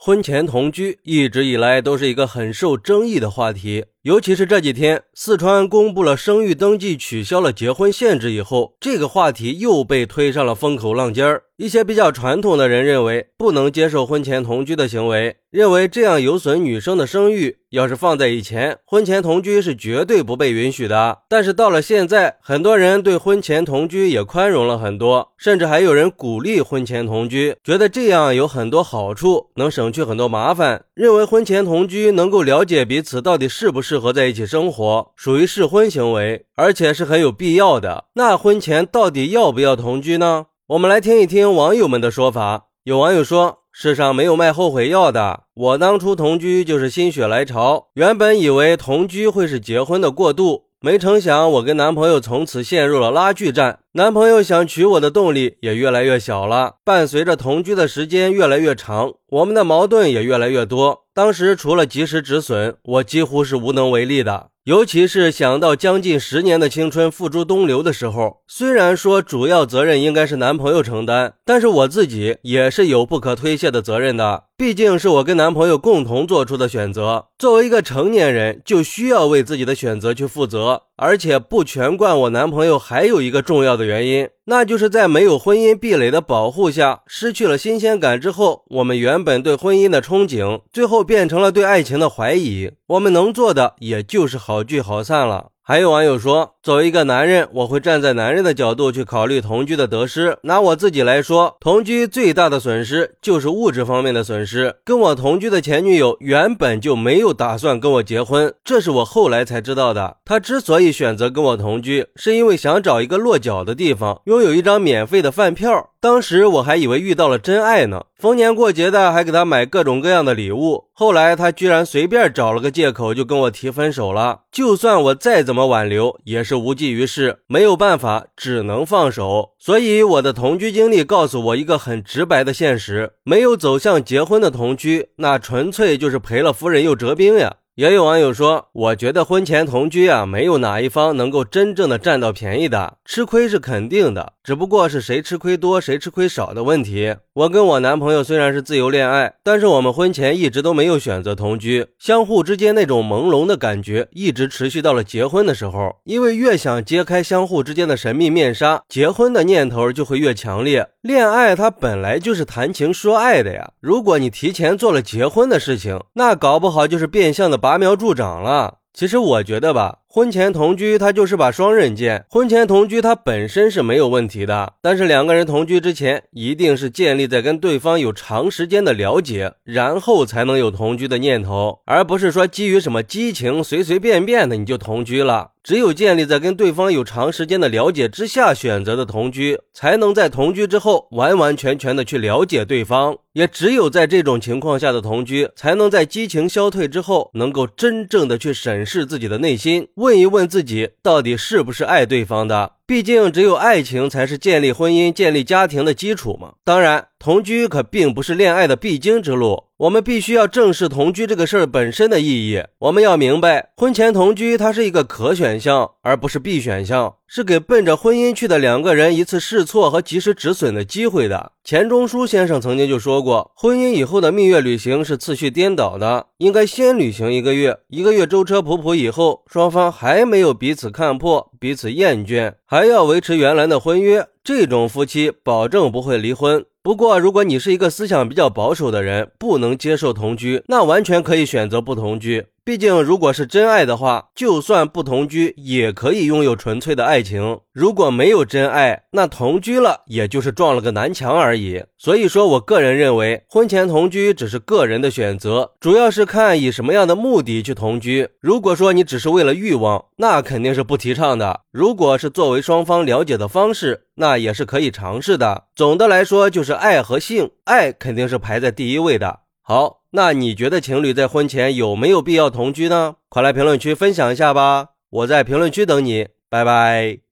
婚前同居一直以来都是一个很受争议的话题，尤其是这几天，四川公布了生育登记取消了结婚限制以后，这个话题又被推上了风口浪尖儿。一些比较传统的人认为不能接受婚前同居的行为，认为这样有损女生的生育。要是放在以前，婚前同居是绝对不被允许的。但是到了现在，很多人对婚前同居也宽容了很多，甚至还有人鼓励婚前同居，觉得这样有很多好处，能省省去很多麻烦。认为婚前同居能够了解彼此到底适不适合在一起生活，属于试婚行为，而且是很有必要的。那婚前到底要不要同居呢？我们来听一听网友们的说法。有网友说：“世上没有卖后悔药的，我当初同居就是心血来潮，原本以为同居会是结婚的过渡，没成想我跟男朋友从此陷入了拉锯战。男朋友想娶我的动力也越来越小了。伴随着同居的时间越来越长，我们的矛盾也越来越多。当时除了及时止损，我几乎是无能为力的。”尤其是想到将近十年的青春付诸东流的时候，虽然说主要责任应该是男朋友承担，但是我自己也是有不可推卸的责任的。毕竟是我跟男朋友共同做出的选择，作为一个成年人，就需要为自己的选择去负责。而且不全怪我男朋友，还有一个重要的原因，那就是在没有婚姻壁垒的保护下，失去了新鲜感之后，我们原本对婚姻的憧憬，最后变成了对爱情的怀疑。我们能做的，也就是好好聚好散了。还有网友说，作为一个男人，我会站在男人的角度去考虑同居的得失。拿我自己来说，同居最大的损失就是物质方面的损失。跟我同居的前女友原本就没有打算跟我结婚，这是我后来才知道的。她之所以选择跟我同居，是因为想找一个落脚的地方，拥有一张免费的饭票。当时我还以为遇到了真爱呢，逢年过节的还给她买各种各样的礼物。后来她居然随便找了个借口就跟我提分手了。就算我再怎么挽留，也是无济于事，没有办法，只能放手。所以我的同居经历告诉我一个很直白的现实：没有走向结婚的同居，那纯粹就是赔了夫人又折兵呀。也有网友说，我觉得婚前同居啊，没有哪一方能够真正的占到便宜的，吃亏是肯定的，只不过是谁吃亏多谁吃亏少的问题。我跟我男朋友虽然是自由恋爱，但是我们婚前一直都没有选择同居，相互之间那种朦胧的感觉一直持续到了结婚的时候。因为越想揭开相互之间的神秘面纱，结婚的念头就会越强烈。恋爱它本来就是谈情说爱的呀，如果你提前做了结婚的事情，那搞不好就是变相的把拔苗助长了。其实我觉得吧。婚前同居，它就是把双刃剑。婚前同居，它本身是没有问题的，但是两个人同居之前，一定是建立在跟对方有长时间的了解，然后才能有同居的念头，而不是说基于什么激情，随随便便的你就同居了。只有建立在跟对方有长时间的了解之下选择的同居，才能在同居之后完完全全的去了解对方。也只有在这种情况下的同居，才能在激情消退之后，能够真正的去审视自己的内心。问一问自己，到底是不是爱对方的？毕竟，只有爱情才是建立婚姻、建立家庭的基础嘛。当然，同居可并不是恋爱的必经之路。我们必须要正视同居这个事儿本身的意义。我们要明白，婚前同居它是一个可选项，而不是必选项，是给奔着婚姻去的两个人一次试错和及时止损的机会的。钱钟书先生曾经就说过，婚姻以后的蜜月旅行是次序颠倒的，应该先旅行一个月，一个月舟车仆仆以后，双方还没有彼此看破、彼此厌倦，还还要维持原来的婚约，这种夫妻保证不会离婚。不过，如果你是一个思想比较保守的人，不能接受同居，那完全可以选择不同居。毕竟，如果是真爱的话，就算不同居，也可以拥有纯粹的爱情。如果没有真爱，那同居了，也就是撞了个南墙而已。所以说我个人认为，婚前同居只是个人的选择，主要是看以什么样的目的去同居。如果说你只是为了欲望，那肯定是不提倡的。如果是作为双方了解的方式，那也是可以尝试的。总的来说，就是爱和性，爱肯定是排在第一位的。好。那你觉得情侣在婚前有没有必要同居呢？快来评论区分享一下吧！我在评论区等你，拜拜。